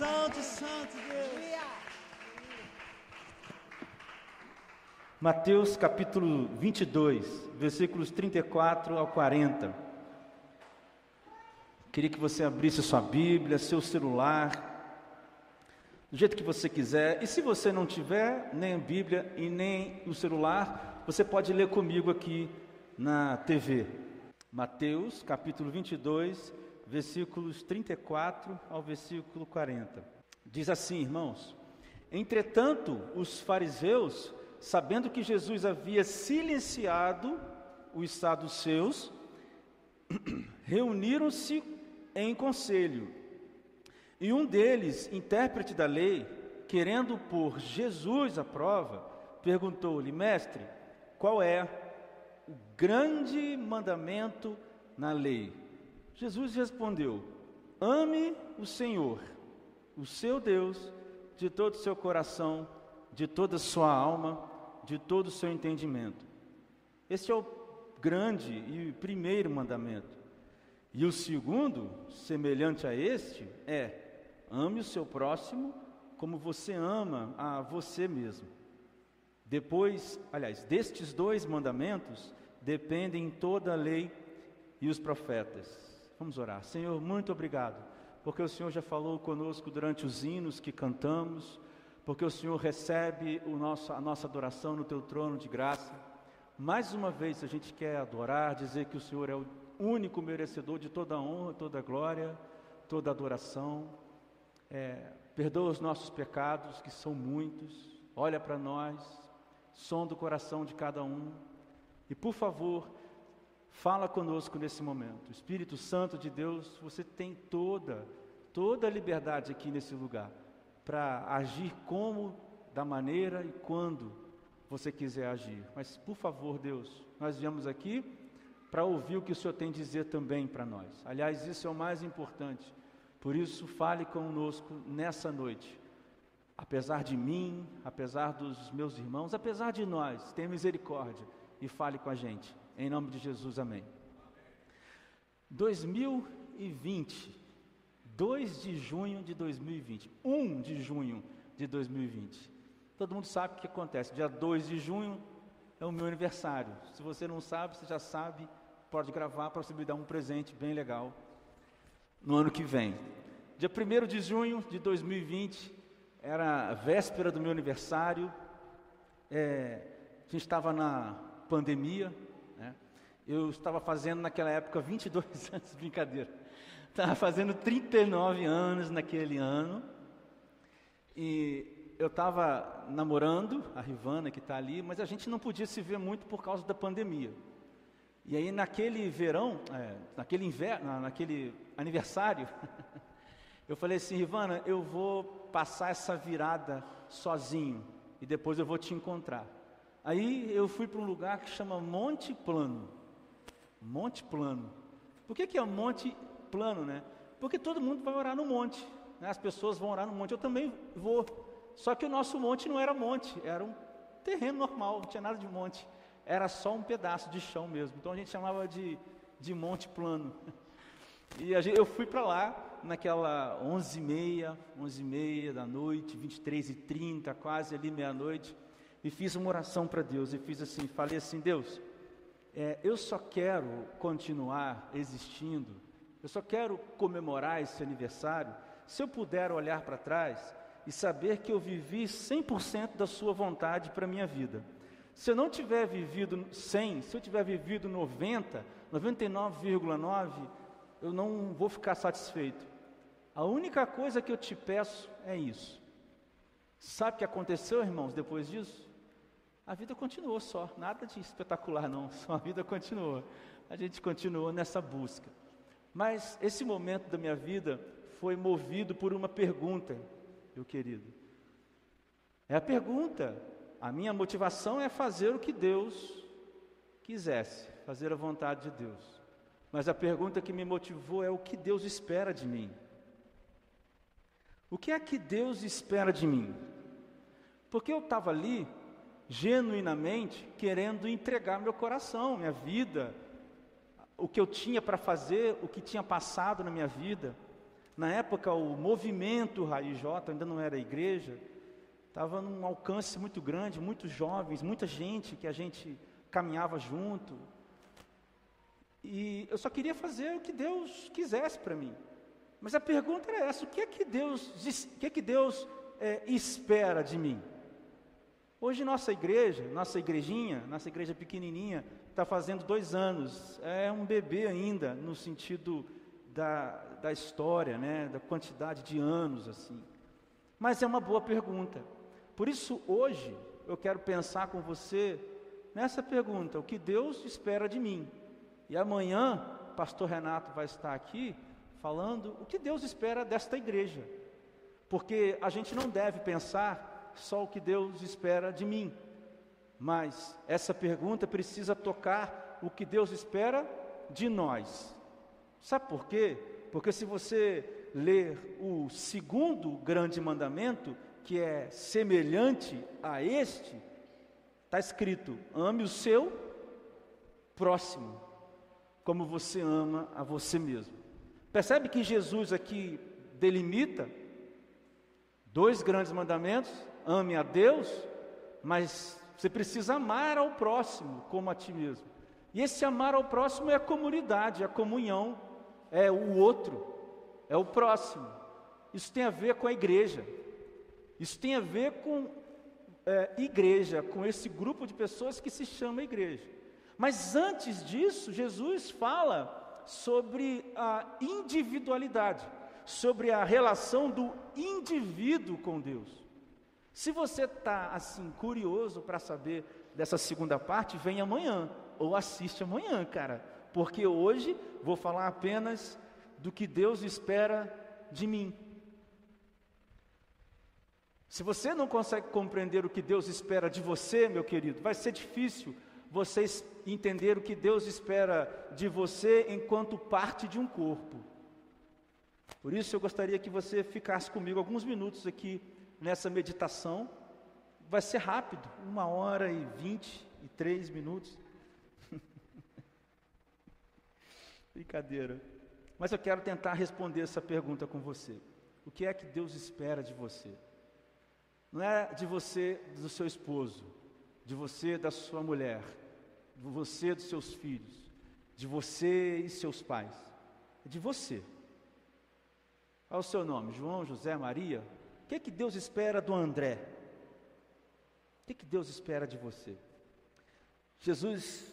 santo, santo Deus. Mateus capítulo 22, versículos 34 ao 40. Queria que você abrisse sua Bíblia, seu celular, do jeito que você quiser. E se você não tiver nem a Bíblia e nem o celular, você pode ler comigo aqui na TV. Mateus capítulo 22, versículos 34 ao versículo 40. Diz assim, irmãos: Entretanto, os fariseus sabendo que Jesus havia silenciado os saduceus, reuniram-se em conselho. E um deles, intérprete da lei, querendo pôr Jesus à prova, perguntou-lhe: Mestre, qual é o grande mandamento na lei? Jesus respondeu: Ame o Senhor, o seu Deus, de todo o seu coração, de toda a sua alma de todo o seu entendimento. Este é o grande e primeiro mandamento. E o segundo, semelhante a este, é: ame o seu próximo como você ama a você mesmo. Depois, aliás, destes dois mandamentos dependem toda a lei e os profetas. Vamos orar. Senhor, muito obrigado, porque o Senhor já falou conosco durante os hinos que cantamos porque o Senhor recebe o nosso, a nossa adoração no teu trono de graça. Mais uma vez a gente quer adorar, dizer que o Senhor é o único merecedor de toda a honra, toda a glória, toda a adoração. É, perdoa os nossos pecados, que são muitos, olha para nós, som do coração de cada um, e por favor, fala conosco nesse momento. Espírito Santo de Deus, você tem toda, toda a liberdade aqui nesse lugar para agir como, da maneira e quando você quiser agir. Mas, por favor, Deus, nós viemos aqui para ouvir o que o Senhor tem a dizer também para nós. Aliás, isso é o mais importante. Por isso, fale conosco nessa noite. Apesar de mim, apesar dos meus irmãos, apesar de nós, tenha misericórdia e fale com a gente. Em nome de Jesus, amém. 2020 2 de junho de 2020. 1 de junho de 2020. Todo mundo sabe o que acontece. Dia 2 de junho é o meu aniversário. Se você não sabe, você já sabe, pode gravar para você me dar um presente bem legal no ano que vem. Dia 1 de junho de 2020 era a véspera do meu aniversário. É, a gente estava na pandemia. Eu estava fazendo naquela época 22 anos, brincadeira. Estava fazendo 39 anos naquele ano. E eu estava namorando a Rivana, que está ali, mas a gente não podia se ver muito por causa da pandemia. E aí, naquele verão, é, naquele inverno, naquele aniversário, eu falei assim: Rivana, eu vou passar essa virada sozinho e depois eu vou te encontrar. Aí eu fui para um lugar que chama Monte Plano. Monte Plano. Por que, que é Monte plano, né? Porque todo mundo vai orar no monte, né? as pessoas vão orar no monte, eu também vou. Só que o nosso monte não era monte, era um terreno normal, não tinha nada de monte, era só um pedaço de chão mesmo. Então a gente chamava de, de monte plano. E gente, eu fui para lá naquela 11h30, 11h30 da noite, 23h30, quase ali meia-noite, e fiz uma oração para Deus, e fiz assim, falei assim, Deus, é, eu só quero continuar existindo eu só quero comemorar esse aniversário se eu puder olhar para trás e saber que eu vivi 100% da sua vontade para a minha vida. Se eu não tiver vivido 100, se eu tiver vivido 90, 99,9, eu não vou ficar satisfeito. A única coisa que eu te peço é isso. Sabe o que aconteceu, irmãos, depois disso? A vida continuou só, nada de espetacular não, só a vida continuou. A gente continuou nessa busca. Mas esse momento da minha vida foi movido por uma pergunta, meu querido. É a pergunta. A minha motivação é fazer o que Deus quisesse, fazer a vontade de Deus. Mas a pergunta que me motivou é o que Deus espera de mim. O que é que Deus espera de mim? Porque eu estava ali, genuinamente, querendo entregar meu coração, minha vida, o que eu tinha para fazer, o que tinha passado na minha vida. Na época, o movimento Raiz J ainda não era igreja, estava num alcance muito grande, muitos jovens, muita gente que a gente caminhava junto. E eu só queria fazer o que Deus quisesse para mim. Mas a pergunta era essa: o que é que Deus, o que é que Deus é, espera de mim? Hoje nossa igreja, nossa igrejinha, nossa igreja pequenininha, está fazendo dois anos. É um bebê ainda, no sentido da, da história, né, da quantidade de anos assim. Mas é uma boa pergunta. Por isso hoje eu quero pensar com você nessa pergunta: o que Deus espera de mim? E amanhã, pastor Renato vai estar aqui falando o que Deus espera desta igreja. Porque a gente não deve pensar só o que Deus espera de mim, mas essa pergunta precisa tocar o que Deus espera de nós. Sabe por quê? Porque se você ler o segundo grande mandamento, que é semelhante a este, está escrito: ame o seu próximo, como você ama a você mesmo. Percebe que Jesus aqui delimita dois grandes mandamentos: ame a Deus, mas você precisa amar ao próximo como a ti mesmo. E esse amar ao próximo é a comunidade, é a comunhão, é o outro, é o próximo. Isso tem a ver com a igreja. Isso tem a ver com é, igreja, com esse grupo de pessoas que se chama igreja. Mas antes disso, Jesus fala sobre a individualidade, sobre a relação do indivíduo com Deus. Se você está assim curioso para saber dessa segunda parte, vem amanhã ou assiste amanhã, cara, porque hoje vou falar apenas do que Deus espera de mim. Se você não consegue compreender o que Deus espera de você, meu querido, vai ser difícil você entender o que Deus espera de você enquanto parte de um corpo. Por isso eu gostaria que você ficasse comigo alguns minutos aqui nessa meditação. Vai ser rápido, uma hora e vinte e três minutos. Brincadeira. Mas eu quero tentar responder essa pergunta com você. O que é que Deus espera de você? Não é de você, do seu esposo, de você, da sua mulher, de você, dos seus filhos, de você e seus pais. É de você. Qual é o seu nome? João, José, Maria? Que que Deus espera do André? O que que Deus espera de você? Jesus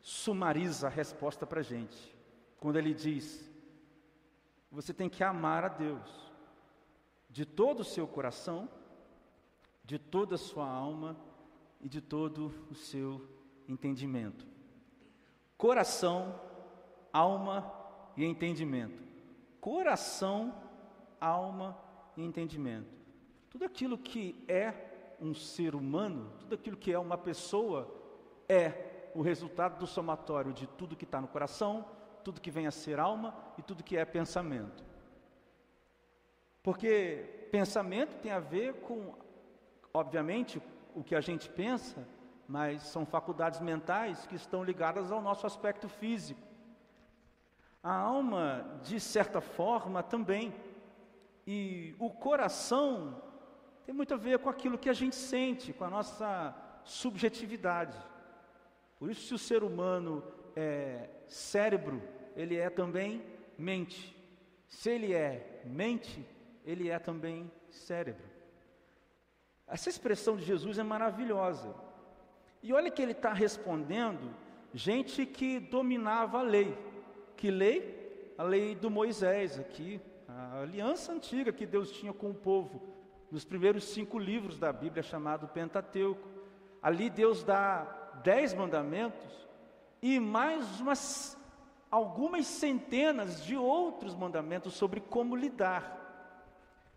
sumariza a resposta para a gente, quando ele diz: você tem que amar a Deus de todo o seu coração, de toda a sua alma e de todo o seu entendimento. Coração, alma e entendimento. Coração, alma e entendimento. Tudo aquilo que é um ser humano, tudo aquilo que é uma pessoa, é o resultado do somatório de tudo que está no coração, tudo que vem a ser alma e tudo que é pensamento. Porque pensamento tem a ver com, obviamente, o que a gente pensa, mas são faculdades mentais que estão ligadas ao nosso aspecto físico. A alma, de certa forma, também. E o coração tem muito a ver com aquilo que a gente sente, com a nossa subjetividade. Por isso, se o ser humano é cérebro, ele é também mente. Se ele é mente, ele é também cérebro. Essa expressão de Jesus é maravilhosa. E olha que ele está respondendo gente que dominava a lei. Que lei? A lei do Moisés aqui, a aliança antiga que Deus tinha com o povo, nos primeiros cinco livros da Bíblia, chamado Pentateuco. Ali Deus dá dez mandamentos e mais umas algumas centenas de outros mandamentos sobre como lidar.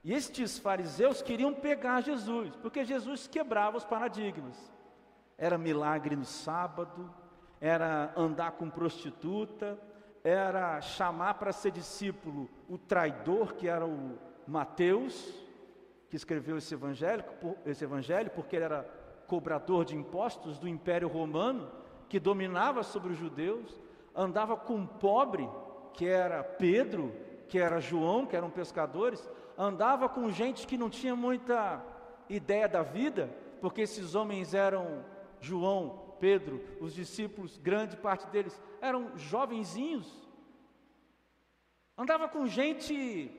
E estes fariseus queriam pegar Jesus, porque Jesus quebrava os paradigmas era milagre no sábado, era andar com prostituta, era chamar para ser discípulo o traidor, que era o Mateus, que escreveu esse evangelho, esse evangelho, porque ele era cobrador de impostos do Império Romano, que dominava sobre os judeus, andava com um pobre, que era Pedro, que era João, que eram pescadores, andava com gente que não tinha muita ideia da vida, porque esses homens eram João, Pedro, os discípulos, grande parte deles eram jovenzinhos. Andava com gente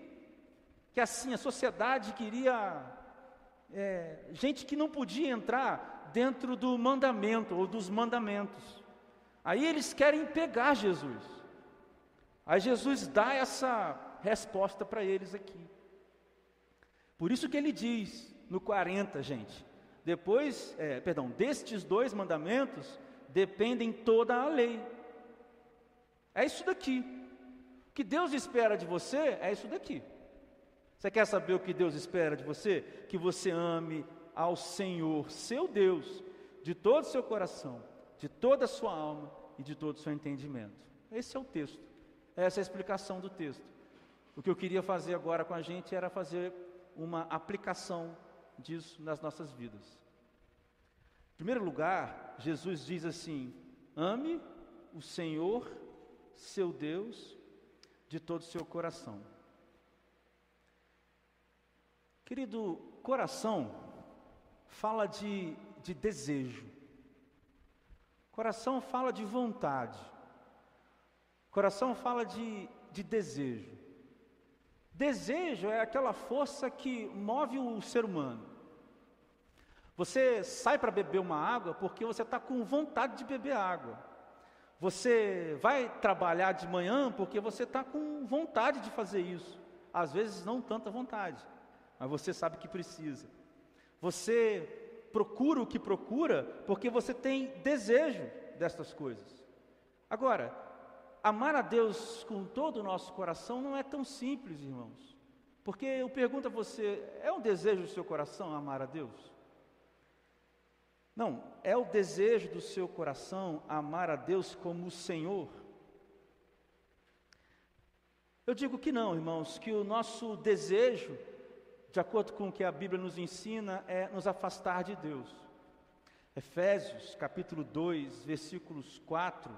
que assim a sociedade queria, é, gente que não podia entrar dentro do mandamento ou dos mandamentos. Aí eles querem pegar Jesus. Aí Jesus dá essa resposta para eles aqui. Por isso que ele diz no 40, gente, depois, é, perdão, destes dois mandamentos dependem toda a lei. É isso daqui. O que Deus espera de você é isso daqui. Você quer saber o que Deus espera de você? Que você ame ao Senhor, seu Deus, de todo o seu coração, de toda a sua alma e de todo o seu entendimento. Esse é o texto. Essa é a explicação do texto. O que eu queria fazer agora com a gente era fazer uma aplicação disso nas nossas vidas. Em primeiro lugar, Jesus diz assim: ame o Senhor, seu Deus, de todo o seu coração. Querido, coração fala de, de desejo, coração fala de vontade, coração fala de, de desejo. Desejo é aquela força que move o ser humano. Você sai para beber uma água porque você está com vontade de beber água. Você vai trabalhar de manhã porque você está com vontade de fazer isso. Às vezes não tanta vontade, mas você sabe que precisa. Você procura o que procura porque você tem desejo destas coisas. Agora, amar a Deus com todo o nosso coração não é tão simples, irmãos. Porque eu pergunto a você: é um desejo do seu coração amar a Deus? Não, é o desejo do seu coração amar a Deus como o Senhor. Eu digo que não, irmãos, que o nosso desejo, de acordo com o que a Bíblia nos ensina, é nos afastar de Deus. Efésios, capítulo 2, versículos 4,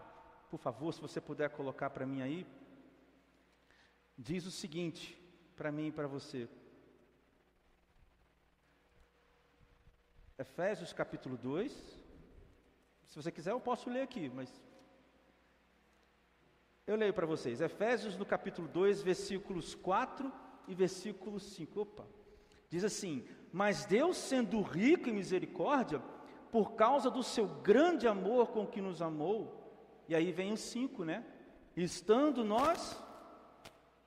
por favor, se você puder colocar para mim aí, diz o seguinte para mim e para você: Efésios capítulo 2. Se você quiser, eu posso ler aqui, mas. Eu leio para vocês. Efésios no capítulo 2, versículos 4 e versículo 5. Opa! Diz assim: Mas Deus, sendo rico em misericórdia, por causa do seu grande amor com que nos amou, e aí vem o 5, né? Estando nós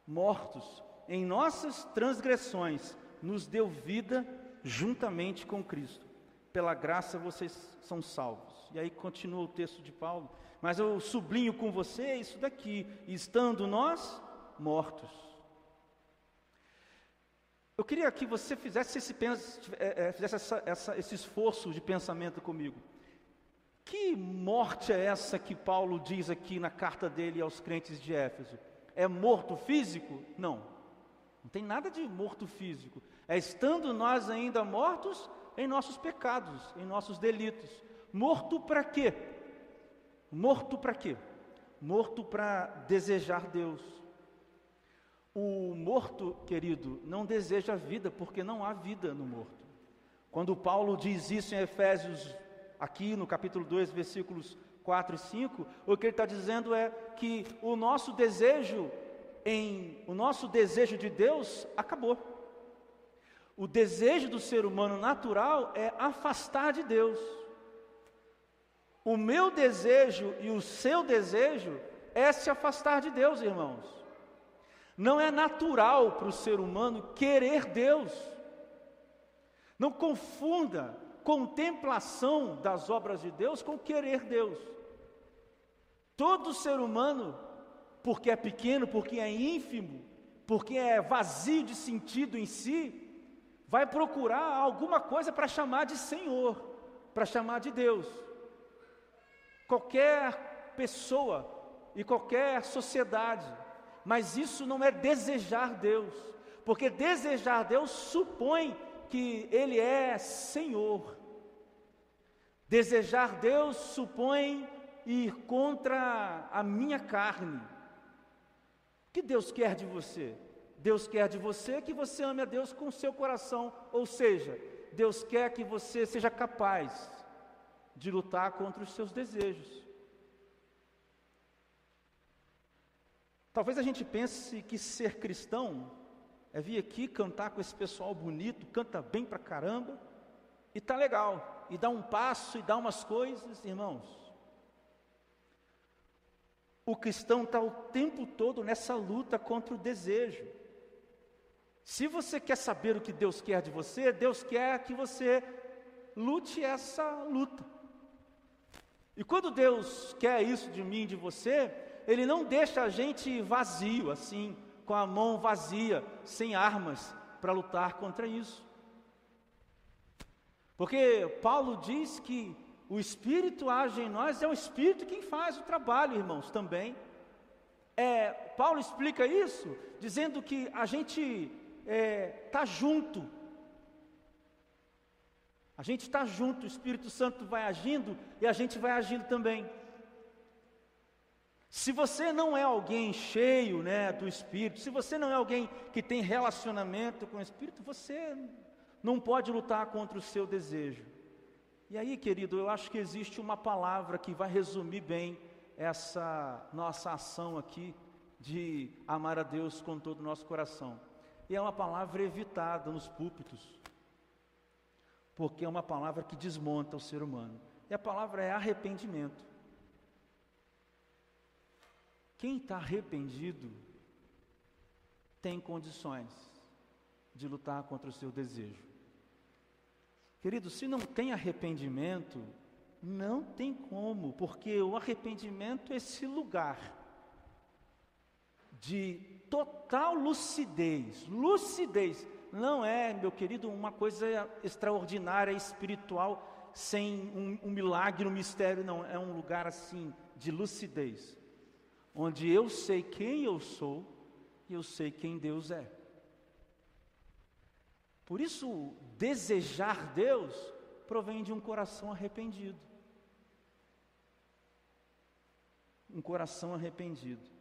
mortos em nossas transgressões, nos deu vida juntamente com Cristo pela graça vocês são salvos. E aí continua o texto de Paulo. Mas eu sublinho com você isso daqui: estando nós mortos. Eu queria que você fizesse esse, é, é, fizesse essa, essa, esse esforço de pensamento comigo. Que morte é essa que Paulo diz aqui na carta dele aos crentes de Éfeso? É morto físico? Não. Não tem nada de morto físico. É estando nós ainda mortos em nossos pecados, em nossos delitos. Morto para quê? Morto para quê? Morto para desejar Deus. O morto, querido, não deseja vida, porque não há vida no morto. Quando Paulo diz isso em Efésios, aqui no capítulo 2, versículos 4 e 5, o que ele está dizendo é que o nosso desejo em o nosso desejo de Deus acabou. O desejo do ser humano natural é afastar de Deus. O meu desejo e o seu desejo é se afastar de Deus, irmãos. Não é natural para o ser humano querer Deus. Não confunda contemplação das obras de Deus com querer Deus. Todo ser humano, porque é pequeno, porque é ínfimo, porque é vazio de sentido em si, vai procurar alguma coisa para chamar de Senhor, para chamar de Deus. Qualquer pessoa e qualquer sociedade, mas isso não é desejar Deus, porque desejar Deus supõe que Ele é Senhor. Desejar Deus supõe ir contra a minha carne. que Deus quer de você? Deus quer de você que você ame a Deus com o seu coração, ou seja, Deus quer que você seja capaz de lutar contra os seus desejos. Talvez a gente pense que ser cristão é vir aqui cantar com esse pessoal bonito, canta bem pra caramba, e tá legal, e dá um passo e dá umas coisas, irmãos. O cristão está o tempo todo nessa luta contra o desejo. Se você quer saber o que Deus quer de você, Deus quer que você lute essa luta. E quando Deus quer isso de mim, de você, Ele não deixa a gente vazio, assim, com a mão vazia, sem armas, para lutar contra isso. Porque Paulo diz que o Espírito age em nós, é o Espírito quem faz o trabalho, irmãos, também. É, Paulo explica isso dizendo que a gente está é, tá junto. A gente está junto, o Espírito Santo vai agindo e a gente vai agindo também. Se você não é alguém cheio né, do Espírito, se você não é alguém que tem relacionamento com o Espírito, você não pode lutar contra o seu desejo. E aí, querido, eu acho que existe uma palavra que vai resumir bem essa nossa ação aqui de amar a Deus com todo o nosso coração. E é uma palavra evitada nos púlpitos, porque é uma palavra que desmonta o ser humano. E a palavra é arrependimento. Quem está arrependido tem condições de lutar contra o seu desejo. Querido, se não tem arrependimento, não tem como, porque o arrependimento é esse lugar de total lucidez. Lucidez não é, meu querido, uma coisa extraordinária, espiritual, sem um, um milagre, um mistério, não. É um lugar assim de lucidez, onde eu sei quem eu sou e eu sei quem Deus é. Por isso, desejar Deus provém de um coração arrependido. Um coração arrependido.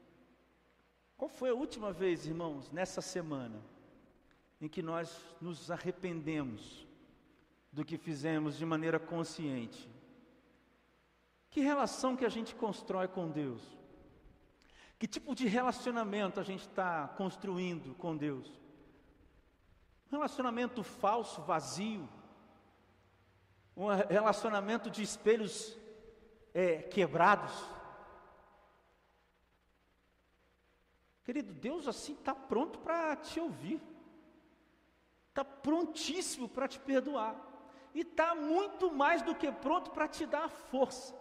Qual foi a última vez, irmãos, nessa semana, em que nós nos arrependemos do que fizemos de maneira consciente? Que relação que a gente constrói com Deus? Que tipo de relacionamento a gente está construindo com Deus? Um relacionamento falso, vazio, um relacionamento de espelhos é, quebrados. Querido, Deus assim está pronto para te ouvir, está prontíssimo para te perdoar, e está muito mais do que pronto para te dar força.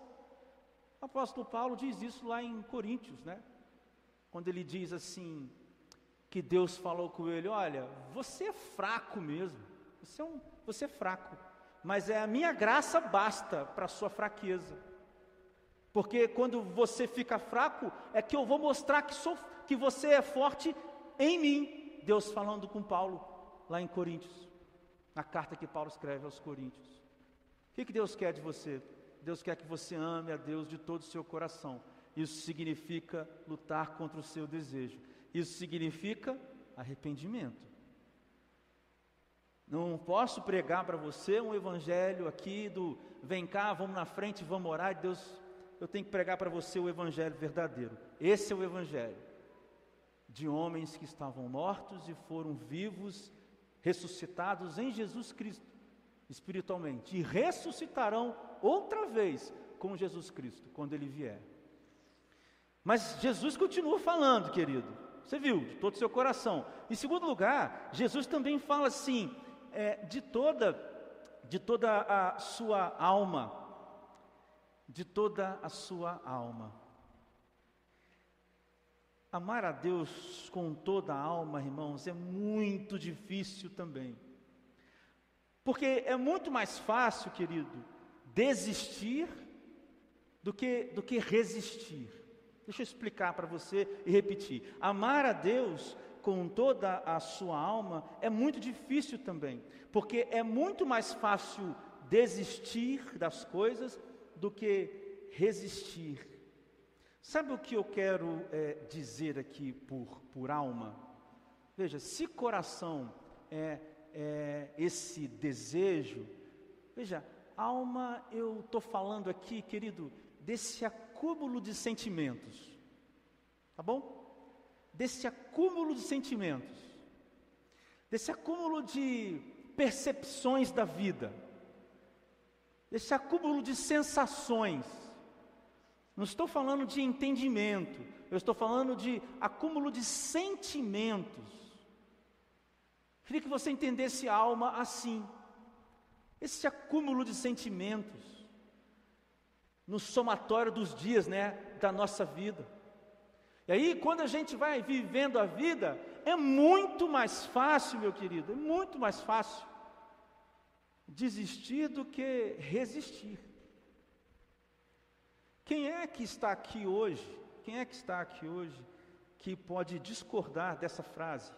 O apóstolo Paulo diz isso lá em Coríntios, né? Quando ele diz assim: que Deus falou com ele: Olha, você é fraco mesmo, você é, um, você é fraco, mas é a minha graça basta para a sua fraqueza. Porque quando você fica fraco, é que eu vou mostrar que, sou, que você é forte em mim. Deus falando com Paulo lá em Coríntios, na carta que Paulo escreve aos Coríntios. O que, que Deus quer de você? Deus quer que você ame a Deus de todo o seu coração. Isso significa lutar contra o seu desejo. Isso significa arrependimento. Não posso pregar para você um evangelho aqui do vem cá, vamos na frente, vamos orar e Deus, eu tenho que pregar para você o evangelho verdadeiro. Esse é o evangelho de homens que estavam mortos e foram vivos, ressuscitados em Jesus Cristo, espiritualmente, e ressuscitarão outra vez com Jesus Cristo quando ele vier. Mas Jesus continua falando, querido. Você viu, de todo o seu coração. Em segundo lugar, Jesus também fala assim, é, de toda, de toda a sua alma, de toda a sua alma. Amar a Deus com toda a alma, irmãos, é muito difícil também. Porque é muito mais fácil, querido, desistir do que, do que resistir. Deixa eu explicar para você e repetir. Amar a Deus com toda a sua alma é muito difícil também, porque é muito mais fácil desistir das coisas do que resistir. Sabe o que eu quero é, dizer aqui por, por alma? Veja, se coração é, é esse desejo, veja, alma eu estou falando aqui, querido, desse acúmulo de sentimentos, tá bom? Desse acúmulo de sentimentos, desse acúmulo de percepções da vida, desse acúmulo de sensações. Não estou falando de entendimento, eu estou falando de acúmulo de sentimentos. Queria que você entendesse a alma assim. Esse acúmulo de sentimentos no somatório dos dias, né, da nossa vida. E aí, quando a gente vai vivendo a vida, é muito mais fácil, meu querido, é muito mais fácil desistir do que resistir. Quem é que está aqui hoje? Quem é que está aqui hoje que pode discordar dessa frase?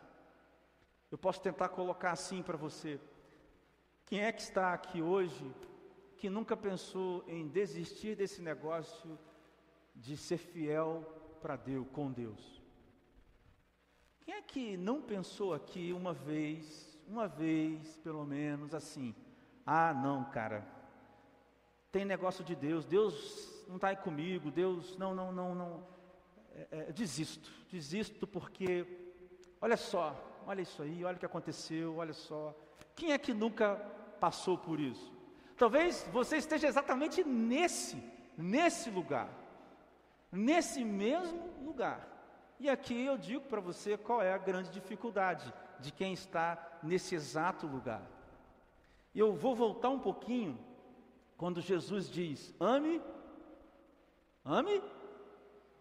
Eu posso tentar colocar assim para você. Quem é que está aqui hoje que nunca pensou em desistir desse negócio de ser fiel para Deus, com Deus? Quem é que não pensou aqui uma vez, uma vez pelo menos assim? Ah, não, cara, tem negócio de Deus, Deus não está aí comigo, Deus, não, não, não, não, é, é, desisto, desisto porque, olha só, olha isso aí, olha o que aconteceu, olha só. Quem é que nunca passou por isso? Talvez você esteja exatamente nesse, nesse lugar, nesse mesmo lugar. E aqui eu digo para você qual é a grande dificuldade de quem está nesse exato lugar. E eu vou voltar um pouquinho quando Jesus diz: ame, ame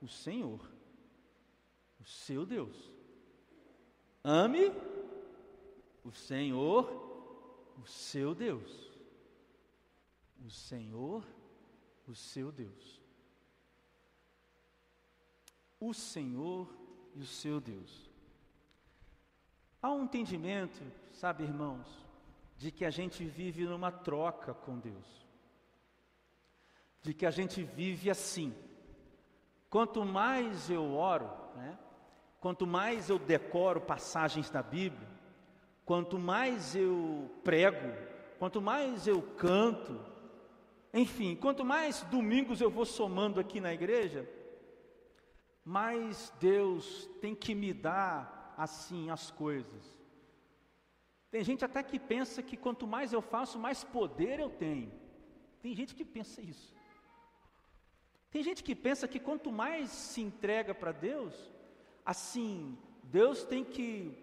o Senhor, o seu Deus. Ame o Senhor, o seu Deus. O Senhor, o seu Deus o Senhor e o seu Deus. Há um entendimento, sabe, irmãos, de que a gente vive numa troca com Deus. De que a gente vive assim. Quanto mais eu oro, né, quanto mais eu decoro passagens da Bíblia, quanto mais eu prego, quanto mais eu canto, enfim, quanto mais domingos eu vou somando aqui na igreja, mais Deus tem que me dar assim as coisas. Tem gente até que pensa que quanto mais eu faço, mais poder eu tenho. Tem gente que pensa isso. Tem gente que pensa que quanto mais se entrega para Deus, assim, Deus tem que.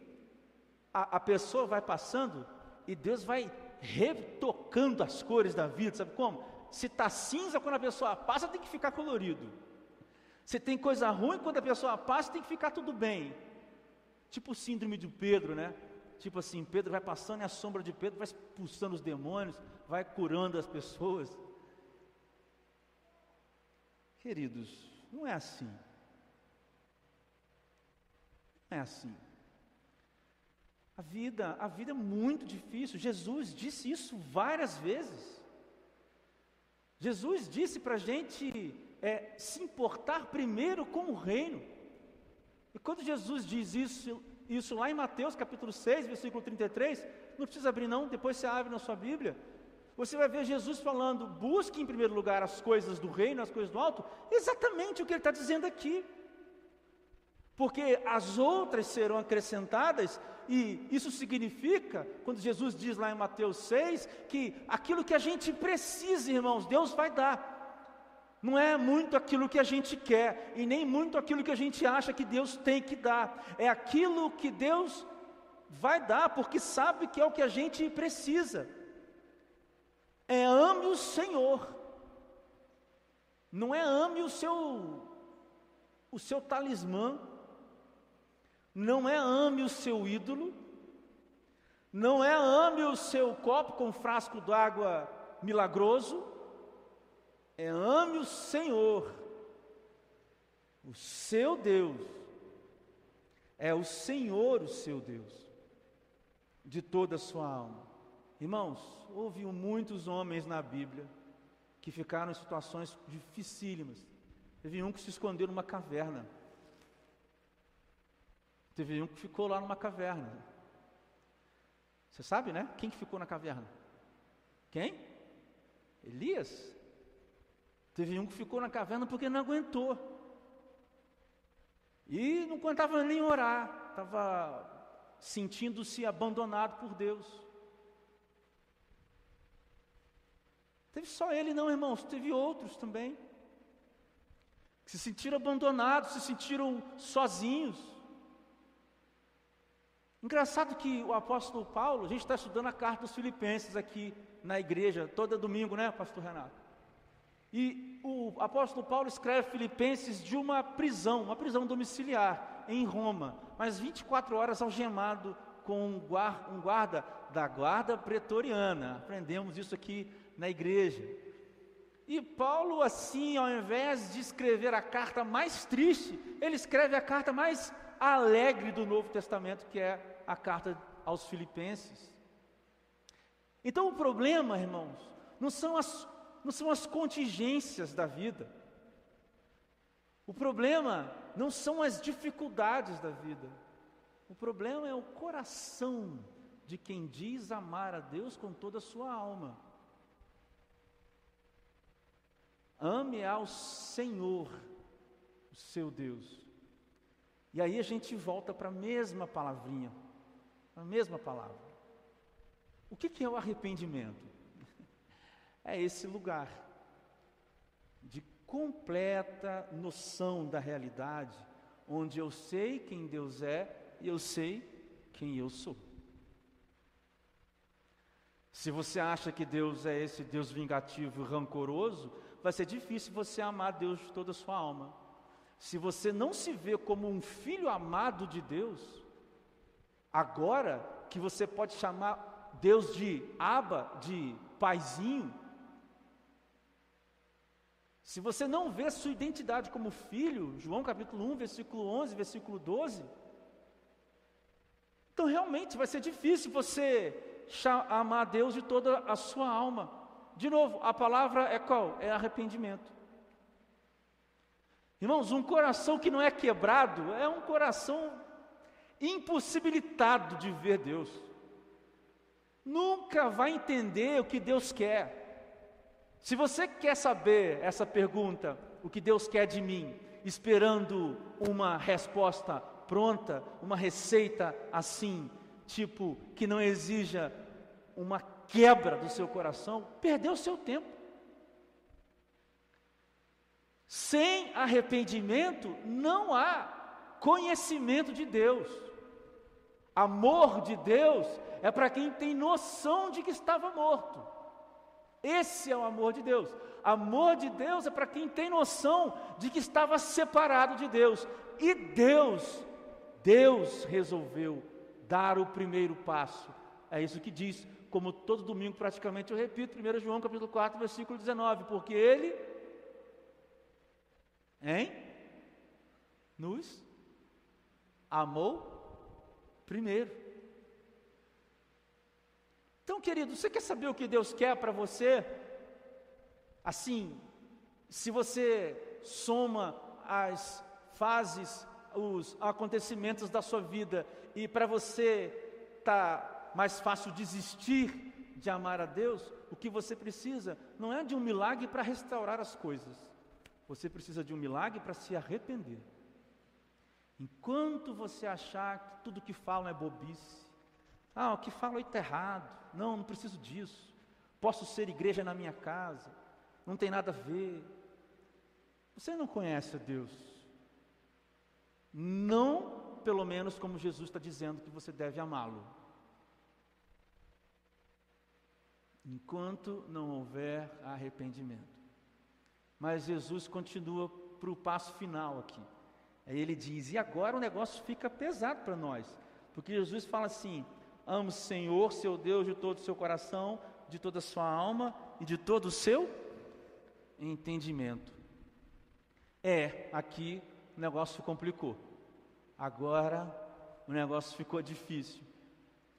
A, a, pessoa vai passando e Deus vai retocando as cores da vida, sabe como? Se está cinza, quando a pessoa passa, tem que ficar colorido. Você tem coisa ruim, quando a pessoa passa, tem que ficar tudo bem. Tipo síndrome de Pedro, né? Tipo assim, Pedro vai passando e a sombra de Pedro vai expulsando os demônios, vai curando as pessoas. Queridos, não é assim. Não é assim. A vida, a vida é muito difícil. Jesus disse isso várias vezes. Jesus disse para a gente é, se importar primeiro com o reino. E quando Jesus diz isso, isso lá em Mateus capítulo 6, versículo 33, não precisa abrir não, depois você abre na sua Bíblia. Você vai ver Jesus falando: busque em primeiro lugar as coisas do reino, as coisas do alto, exatamente o que ele está dizendo aqui. Porque as outras serão acrescentadas, e isso significa, quando Jesus diz lá em Mateus 6, que aquilo que a gente precisa, irmãos, Deus vai dar não é muito aquilo que a gente quer e nem muito aquilo que a gente acha que Deus tem que dar, é aquilo que Deus vai dar, porque sabe que é o que a gente precisa. É ame o Senhor, não é ame o seu o seu talismã, não é ame o seu ídolo, não é ame o seu copo com frasco d'água milagroso, é ame o Senhor, o seu Deus. É o Senhor o seu Deus, de toda a sua alma. Irmãos, houve muitos homens na Bíblia que ficaram em situações dificílimas, Teve um que se escondeu numa caverna. Teve um que ficou lá numa caverna. Você sabe, né? Quem que ficou na caverna? Quem? Elias. Teve um que ficou na caverna porque não aguentou. E não aguentava nem orar, estava sentindo-se abandonado por Deus. Teve só ele, não, irmãos, teve outros também. Que se sentiram abandonados, se sentiram sozinhos. Engraçado que o apóstolo Paulo, a gente está estudando a carta dos Filipenses aqui na igreja, todo domingo, né, pastor Renato? E o apóstolo Paulo escreve Filipenses de uma prisão, uma prisão domiciliar em Roma, mas 24 horas algemado com um guarda da guarda pretoriana. Aprendemos isso aqui na igreja. E Paulo, assim, ao invés de escrever a carta mais triste, ele escreve a carta mais alegre do Novo Testamento, que é a carta aos Filipenses. Então o problema, irmãos, não são as, não são as contingências da vida. O problema não são as dificuldades da vida. O problema é o coração de quem diz amar a Deus com toda a sua alma. Ame ao Senhor, o seu Deus. E aí a gente volta para a mesma palavrinha, a mesma palavra. O que, que é o arrependimento? É esse lugar de completa noção da realidade, onde eu sei quem Deus é e eu sei quem eu sou. Se você acha que Deus é esse Deus vingativo e rancoroso, vai ser difícil você amar Deus de toda a sua alma. Se você não se vê como um filho amado de Deus, agora que você pode chamar Deus de Aba, de paizinho, se você não vê sua identidade como filho, João capítulo 1, versículo 11, versículo 12, então realmente vai ser difícil você amar Deus de toda a sua alma. De novo, a palavra é qual? É arrependimento. Irmãos, um coração que não é quebrado é um coração impossibilitado de ver Deus. Nunca vai entender o que Deus quer. Se você quer saber essa pergunta, o que Deus quer de mim, esperando uma resposta pronta, uma receita assim, tipo, que não exija uma quebra do seu coração, perdeu seu tempo. Sem arrependimento não há conhecimento de Deus. Amor de Deus é para quem tem noção de que estava morto. Esse é o amor de Deus. Amor de Deus é para quem tem noção de que estava separado de Deus. E Deus, Deus resolveu dar o primeiro passo. É isso que diz, como todo domingo praticamente eu repito, 1 João capítulo 4, versículo 19, porque ele hein? Nos amou primeiro. Então, querido, você quer saber o que Deus quer para você? Assim, se você soma as fases, os acontecimentos da sua vida e para você tá mais fácil desistir de amar a Deus, o que você precisa não é de um milagre para restaurar as coisas. Você precisa de um milagre para se arrepender. Enquanto você achar que tudo que falam é bobice, ah, o que falo está errado. Não, não preciso disso. Posso ser igreja na minha casa. Não tem nada a ver. Você não conhece a Deus. Não, pelo menos, como Jesus está dizendo que você deve amá-lo. Enquanto não houver arrependimento. Mas Jesus continua para o passo final aqui. Aí ele diz: e agora o negócio fica pesado para nós. Porque Jesus fala assim: Ame o Senhor, seu Deus, de todo o seu coração, de toda a sua alma e de todo o seu entendimento. É, aqui o negócio complicou. Agora o negócio ficou difícil.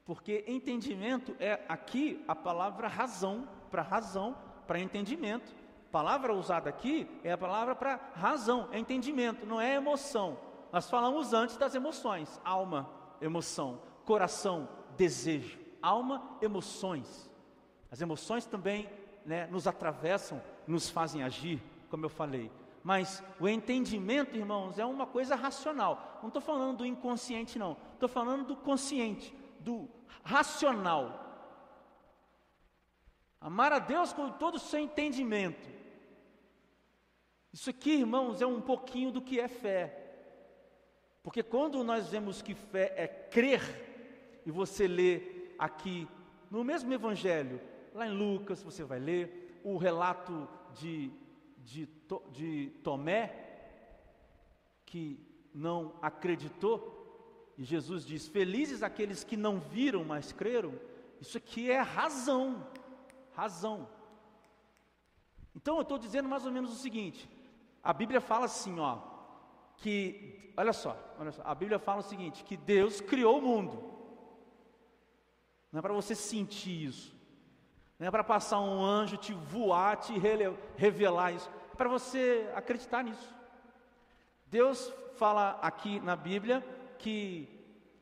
Porque entendimento é aqui a palavra razão, para razão, para entendimento. palavra usada aqui é a palavra para razão, é entendimento, não é emoção. Nós falamos antes das emoções: alma, emoção, coração, desejo. Alma, emoções. As emoções também né, nos atravessam, nos fazem agir, como eu falei. Mas o entendimento, irmãos, é uma coisa racional. Não estou falando do inconsciente, não. Estou falando do consciente, do racional. Amar a Deus com todo o seu entendimento. Isso aqui, irmãos, é um pouquinho do que é fé. Porque quando nós vemos que fé é crer, e você lê aqui no mesmo evangelho, lá em Lucas, você vai ler o relato de, de, de Tomé, que não acreditou, e Jesus diz: Felizes aqueles que não viram, mas creram. Isso aqui é razão razão. Então eu estou dizendo mais ou menos o seguinte: a Bíblia fala assim, ó, que, olha só, olha só, a Bíblia fala o seguinte: que Deus criou o mundo. Não é para você sentir isso, não é para passar um anjo te voar, te revelar isso, é para você acreditar nisso. Deus fala aqui na Bíblia que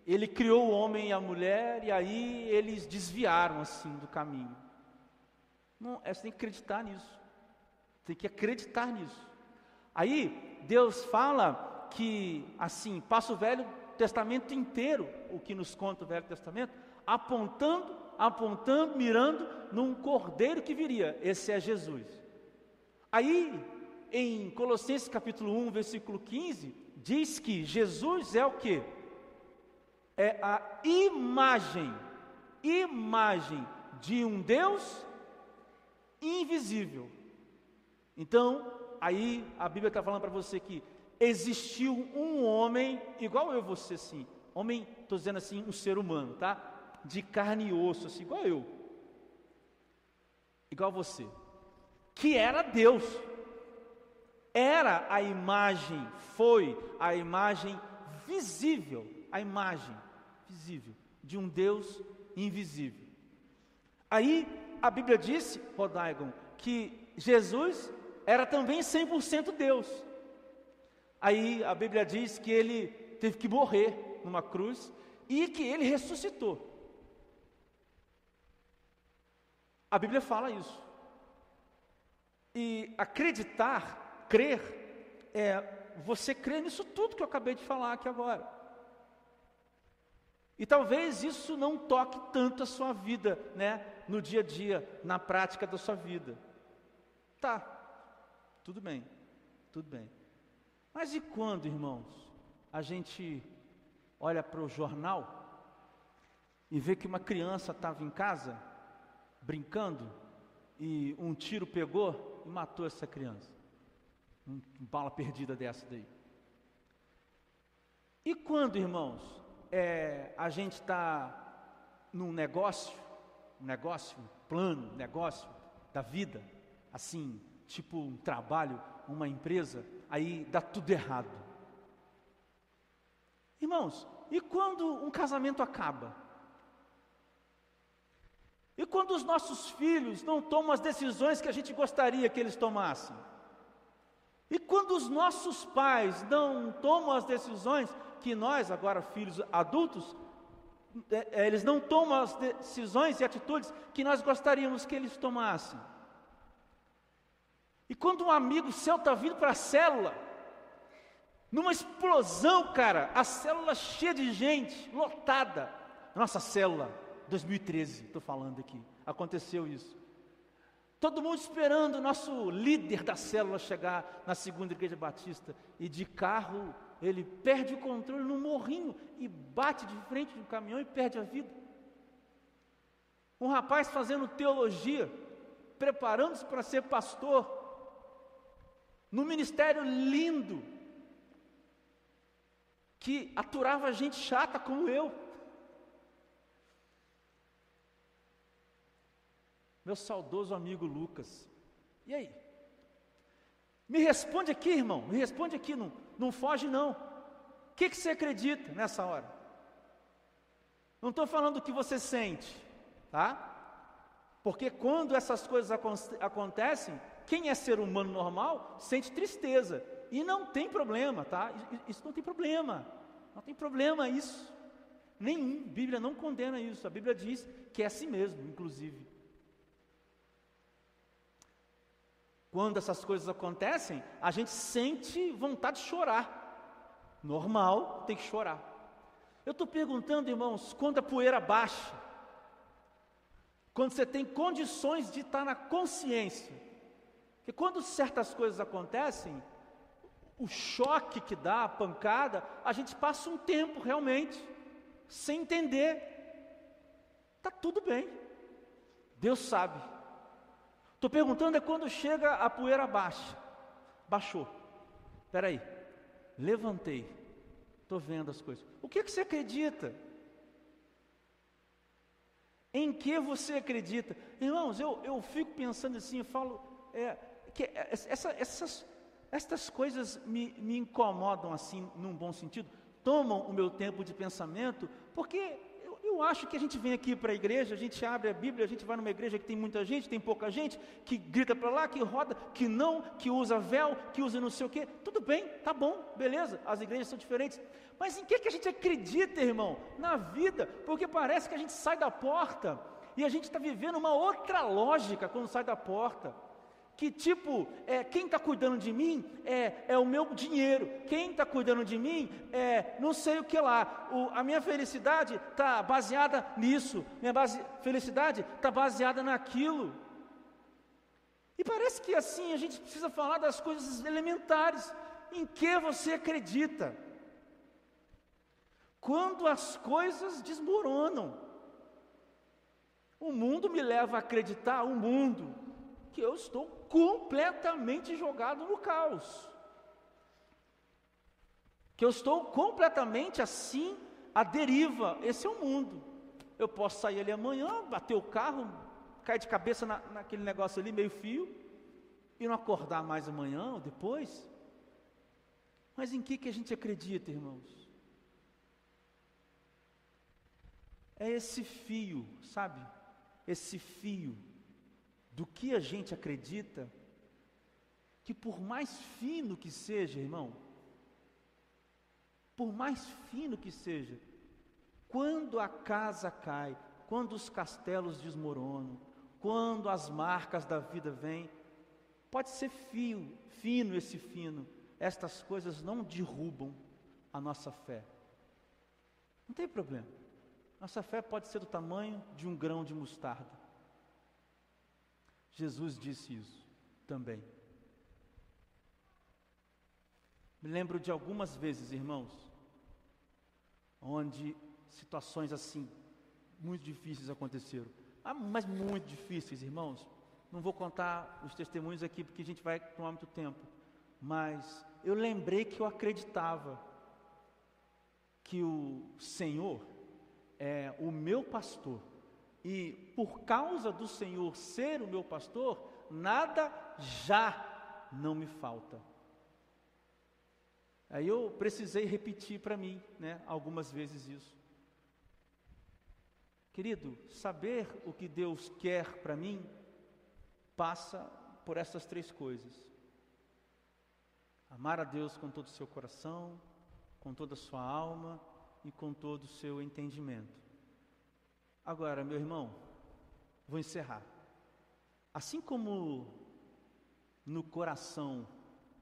Ele criou o homem e a mulher e aí eles desviaram assim do caminho. Não, é, você tem que acreditar nisso. Tem que acreditar nisso. Aí Deus fala que assim passa o Velho Testamento inteiro, o que nos conta o Velho Testamento, apontando, apontando, mirando num cordeiro que viria. Esse é Jesus. Aí em Colossenses capítulo 1, versículo 15, diz que Jesus é o que? É a imagem, imagem de um Deus invisível. Então, aí a Bíblia está falando para você que existiu um homem, igual eu, você sim, homem, estou dizendo assim, um ser humano, tá? De carne e osso, assim, igual eu, igual você, que era Deus, era a imagem, foi a imagem visível, a imagem visível de um Deus invisível. Aí a Bíblia disse, Rodaigon, que Jesus era também 100% Deus. Aí a Bíblia diz que ele teve que morrer numa cruz e que ele ressuscitou. A Bíblia fala isso. E acreditar, crer, é você crer nisso tudo que eu acabei de falar aqui agora. E talvez isso não toque tanto a sua vida, né? No dia a dia, na prática da sua vida. Tá, tudo bem, tudo bem. Mas e quando, irmãos, a gente olha para o jornal e vê que uma criança estava em casa, brincando, e um tiro pegou e matou essa criança? Uma bala perdida dessa daí. E quando, irmãos, é, a gente está num negócio, um negócio, um plano, um negócio da vida, assim, tipo um trabalho, uma empresa, aí dá tudo errado. Irmãos, e quando um casamento acaba? E quando os nossos filhos não tomam as decisões que a gente gostaria que eles tomassem? E quando os nossos pais não tomam as decisões que nós, agora filhos adultos, é, é, eles não tomam as decisões e atitudes que nós gostaríamos que eles tomassem. E quando um amigo seu está vindo para a célula, numa explosão, cara, a célula cheia de gente, lotada. Nossa célula, 2013, estou falando aqui, aconteceu isso. Todo mundo esperando o nosso líder da célula chegar na segunda igreja batista e de carro ele perde o controle no morrinho e bate de frente no caminhão e perde a vida. Um rapaz fazendo teologia, preparando-se para ser pastor, no ministério lindo, que aturava gente chata como eu. Meu saudoso amigo Lucas. E aí? Me responde aqui, irmão, me responde aqui, não, não foge não. O que, que você acredita nessa hora? Não estou falando o que você sente, tá? Porque quando essas coisas acontecem, quem é ser humano normal sente tristeza. E não tem problema, tá? Isso não tem problema. Não tem problema isso. Nenhum. A Bíblia não condena isso. A Bíblia diz que é assim mesmo, inclusive. Quando essas coisas acontecem, a gente sente vontade de chorar. Normal, tem que chorar. Eu estou perguntando, irmãos, quando a poeira baixa, quando você tem condições de estar na consciência, que quando certas coisas acontecem, o choque que dá, a pancada, a gente passa um tempo realmente sem entender. Está tudo bem, Deus sabe. Estou perguntando é quando chega a poeira baixa. Baixou. Espera aí. Levantei. Estou vendo as coisas. O que, que você acredita? Em que você acredita? Irmãos, eu, eu fico pensando assim, eu falo, é, que essa, essas, essas coisas me, me incomodam assim, num bom sentido, tomam o meu tempo de pensamento, porque eu acho que a gente vem aqui para a igreja, a gente abre a Bíblia, a gente vai numa igreja que tem muita gente, tem pouca gente, que grita para lá, que roda, que não, que usa véu, que usa não sei o quê. Tudo bem, tá bom, beleza, as igrejas são diferentes. Mas em que, que a gente acredita, irmão? Na vida, porque parece que a gente sai da porta e a gente está vivendo uma outra lógica quando sai da porta que tipo, é, quem está cuidando de mim é, é o meu dinheiro, quem está cuidando de mim é não sei o que lá, o, a minha felicidade está baseada nisso, minha base, felicidade está baseada naquilo. E parece que assim a gente precisa falar das coisas elementares, em que você acredita. Quando as coisas desmoronam, o mundo me leva a acreditar, o mundo, que eu estou completamente jogado no caos. Que eu estou completamente assim, à deriva. Esse é o mundo. Eu posso sair ali amanhã, bater o carro, cair de cabeça na, naquele negócio ali, meio fio, e não acordar mais amanhã ou depois. Mas em que, que a gente acredita, irmãos? É esse fio, sabe? Esse fio do que a gente acredita, que por mais fino que seja, irmão, por mais fino que seja, quando a casa cai, quando os castelos desmoronam, quando as marcas da vida vêm, pode ser fio, fino esse fino, estas coisas não derrubam a nossa fé. Não tem problema. Nossa fé pode ser do tamanho de um grão de mostarda. Jesus disse isso também. Me lembro de algumas vezes, irmãos, onde situações assim, muito difíceis aconteceram. Ah, mas muito difíceis, irmãos. Não vou contar os testemunhos aqui porque a gente vai tomar muito tempo. Mas eu lembrei que eu acreditava que o Senhor é o meu pastor e por causa do Senhor ser o meu pastor, nada já não me falta. Aí eu precisei repetir para mim, né, algumas vezes isso. Querido, saber o que Deus quer para mim passa por essas três coisas: amar a Deus com todo o seu coração, com toda a sua alma e com todo o seu entendimento. Agora, meu irmão, vou encerrar. Assim como no coração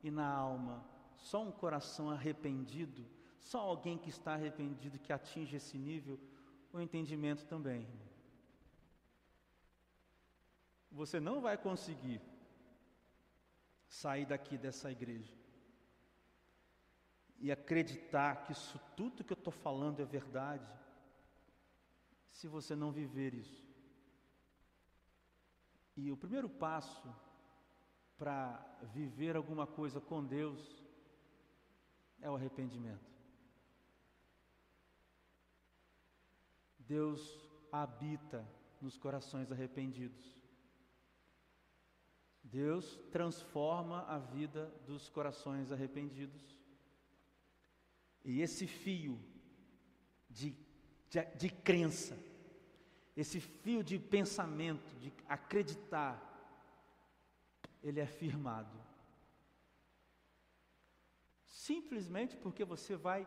e na alma, só um coração arrependido, só alguém que está arrependido que atinge esse nível, o entendimento também. Você não vai conseguir sair daqui dessa igreja e acreditar que isso tudo que eu estou falando é verdade se você não viver isso. E o primeiro passo para viver alguma coisa com Deus é o arrependimento. Deus habita nos corações arrependidos. Deus transforma a vida dos corações arrependidos. E esse fio de, de, de crença, esse fio de pensamento, de acreditar, ele é firmado. Simplesmente porque você vai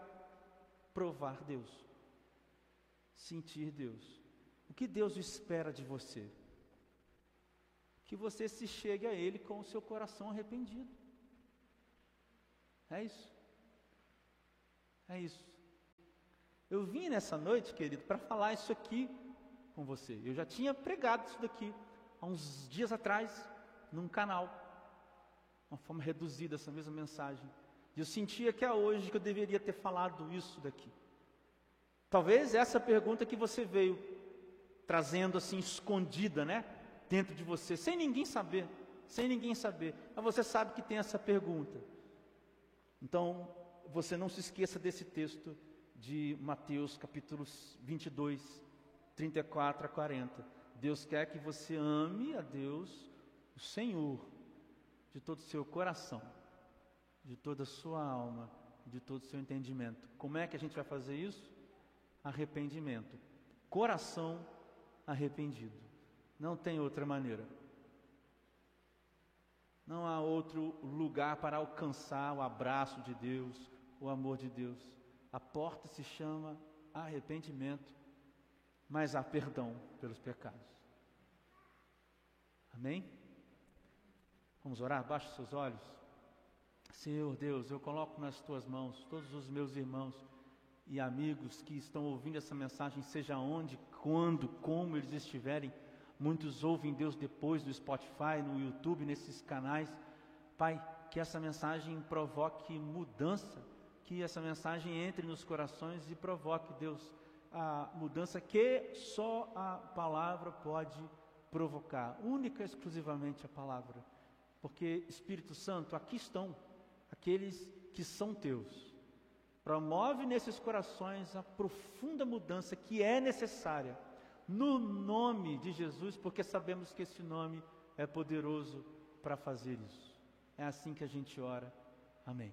provar Deus, sentir Deus. O que Deus espera de você? Que você se chegue a Ele com o seu coração arrependido. É isso. É isso. Eu vim nessa noite, querido, para falar isso aqui com você. Eu já tinha pregado isso daqui há uns dias atrás, num canal, uma forma reduzida, essa mesma mensagem. E eu sentia que é hoje que eu deveria ter falado isso daqui. Talvez essa pergunta que você veio trazendo assim escondida, né, dentro de você, sem ninguém saber, sem ninguém saber. Mas você sabe que tem essa pergunta. Então, você não se esqueça desse texto de Mateus capítulo 22, 34 a 40. Deus quer que você ame a Deus, o Senhor, de todo o seu coração, de toda a sua alma, de todo o seu entendimento. Como é que a gente vai fazer isso? Arrependimento. Coração arrependido. Não tem outra maneira. Não há outro lugar para alcançar o abraço de Deus, o amor de Deus. A porta se chama arrependimento, mas há perdão pelos pecados. Amém? Vamos orar? Baixe seus olhos. Senhor Deus, eu coloco nas tuas mãos todos os meus irmãos e amigos que estão ouvindo essa mensagem, seja onde, quando, como eles estiverem. Muitos ouvem Deus depois do Spotify, no YouTube, nesses canais. Pai, que essa mensagem provoque mudança, que essa mensagem entre nos corações e provoque, Deus, a mudança que só a palavra pode provocar, única e exclusivamente a palavra. Porque, Espírito Santo, aqui estão aqueles que são teus. Promove nesses corações a profunda mudança que é necessária, no nome de Jesus, porque sabemos que esse nome é poderoso para fazer isso. É assim que a gente ora. Amém.